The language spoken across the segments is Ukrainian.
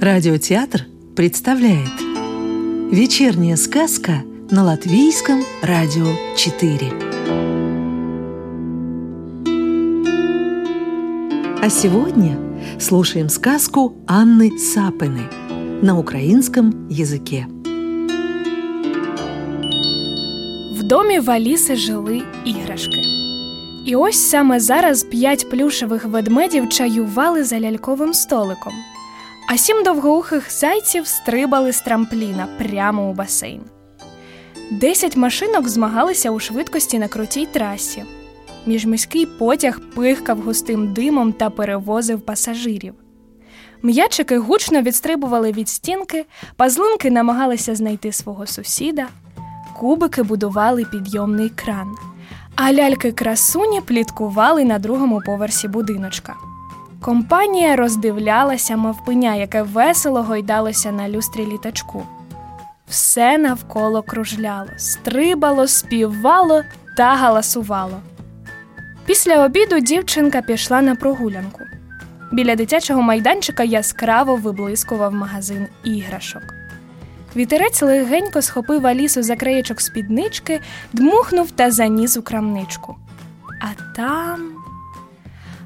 Радиотеатр представляет Вечерняя сказка на Латвийском радио 4 А сегодня слушаем сказку Анны Сапины на украинском языке В домі в Аліси жили іграшки. І ось саме зараз п'ять плюшевих ведмедів чаювали за ляльковим столиком, а сім довгоухих зайців стрибали з трампліна прямо у басейн. Десять машинок змагалися у швидкості на крутій трасі. Міжміський потяг пихкав густим димом та перевозив пасажирів. М'ячики гучно відстрибували від стінки, пазлинки намагалися знайти свого сусіда, кубики будували підйомний кран, а ляльки красуні пліткували на другому поверсі будиночка. Компанія роздивлялася мавпеня, яке весело гойдалося на люстрі літачку. Все навколо кружляло, стрибало, співало та галасувало. Після обіду дівчинка пішла на прогулянку. Біля дитячого майданчика яскраво виблискував магазин іграшок. Вітерець легенько схопив Алісу за краєчок спіднички, дмухнув та заніс у крамничку. А там.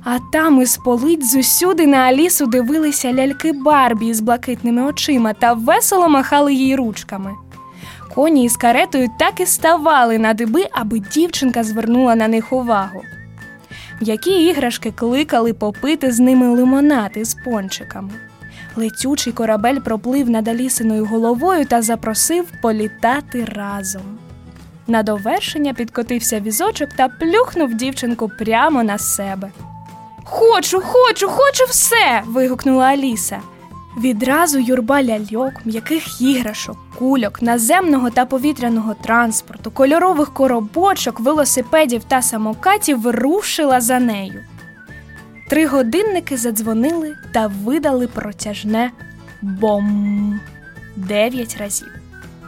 А там із полиць зусюди на Алісу дивилися ляльки Барбі з блакитними очима та весело махали їй ручками. Коні із каретою так і ставали на диби, аби дівчинка звернула на них увагу. М'які іграшки кликали попити з ними лимонад із пончиками. Летючий корабель проплив над Алісиною головою та запросив політати разом. На довершення підкотився візочок та плюхнув дівчинку прямо на себе. Хочу, хочу, хочу все. вигукнула Аліса. Відразу юрба ляльок, м'яких іграшок, кульок, наземного та повітряного транспорту, кольорових коробочок, велосипедів та самокатів рушила за нею. Три годинники задзвонили та видали протяжне бом дев'ять разів.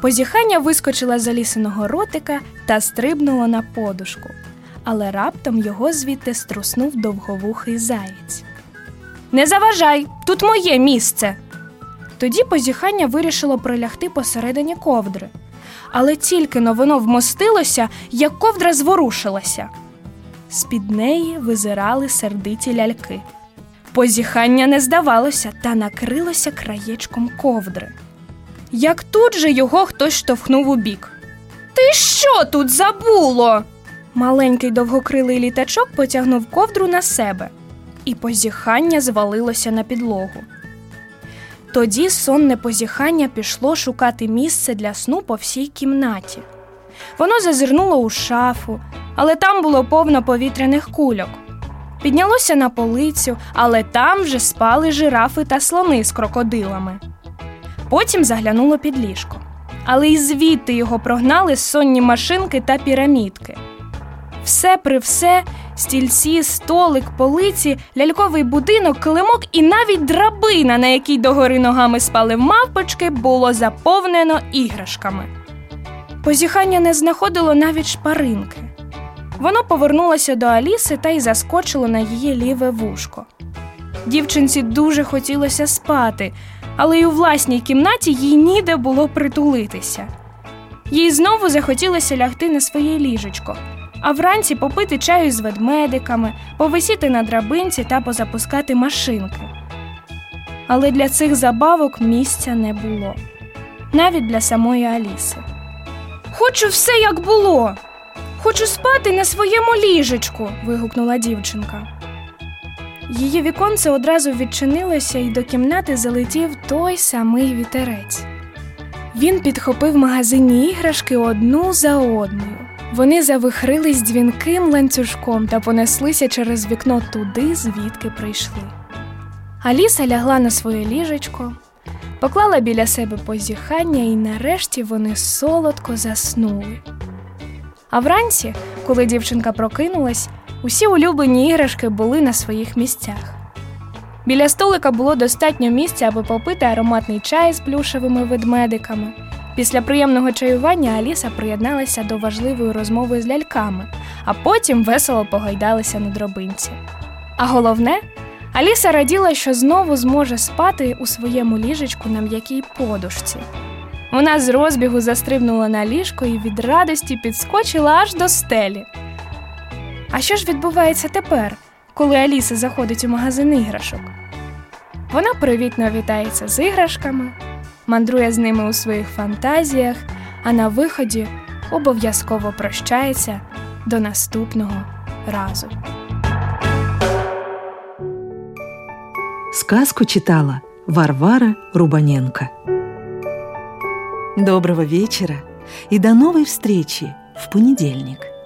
Позіхання вискочила з Алісиного ротика та стрибнуло на подушку, але раптом його звідти струснув довговухий заєць. Не заважай, тут моє місце. Тоді позіхання вирішило прилягти посередині ковдри, але тільки но воно вмостилося, як ковдра зворушилася. З під неї визирали сердиті ляльки. Позіхання не здавалося та накрилося краєчком ковдри. Як тут же його хтось штовхнув у бік. Ти що тут забуло? Маленький довгокрилий літачок потягнув ковдру на себе, і позіхання звалилося на підлогу. Тоді сонне позіхання пішло шукати місце для сну по всій кімнаті. Воно зазирнуло у шафу, але там було повно повітряних кульок. Піднялося на полицю, але там вже спали жирафи та слони з крокодилами. Потім заглянуло під ліжко. Але й звідти його прогнали сонні машинки та пірамідки. Все при все, стільці, столик, полиці, ляльковий будинок, килимок і навіть драбина, на якій догори ногами спали мавпочки, було заповнено іграшками. Позіхання не знаходило навіть шпаринки. Воно повернулося до Аліси та й заскочило на її ліве вушко. Дівчинці дуже хотілося спати, але й у власній кімнаті їй ніде було притулитися. Їй знову захотілося лягти на своє ліжечко, а вранці попити чаю з ведмедиками, повисіти на драбинці та позапускати машинки. Але для цих забавок місця не було, навіть для самої Аліси. Хочу все, як було. Хочу спати на своєму ліжечку. вигукнула дівчинка. Її віконце одразу відчинилося, і до кімнати залетів той самий вітерець. Він підхопив магазинні іграшки одну за одною. Вони завихрились дзвінким ланцюжком та понеслися через вікно туди, звідки прийшли. Аліса лягла на своє ліжечко, поклала біля себе позіхання, і нарешті вони солодко заснули. А вранці, коли дівчинка прокинулась, усі улюблені іграшки були на своїх місцях. Біля столика було достатньо місця, аби попити ароматний чай з плюшевими ведмедиками. Після приємного чаювання Аліса приєдналася до важливої розмови з ляльками, а потім весело погойдалися на дробинці. А головне, Аліса раділа, що знову зможе спати у своєму ліжечку на м'якій подушці. Вона з розбігу застрибнула на ліжко і від радості підскочила аж до стелі. А що ж відбувається тепер, коли Аліса заходить у магазин іграшок? Вона привітно вітається з іграшками, мандрує з ними у своїх фантазіях, а на виході обов'язково прощається до наступного разу. Сказку читала Варвара Рубаненко. Доброго вечера и до новой встречи в понедельник.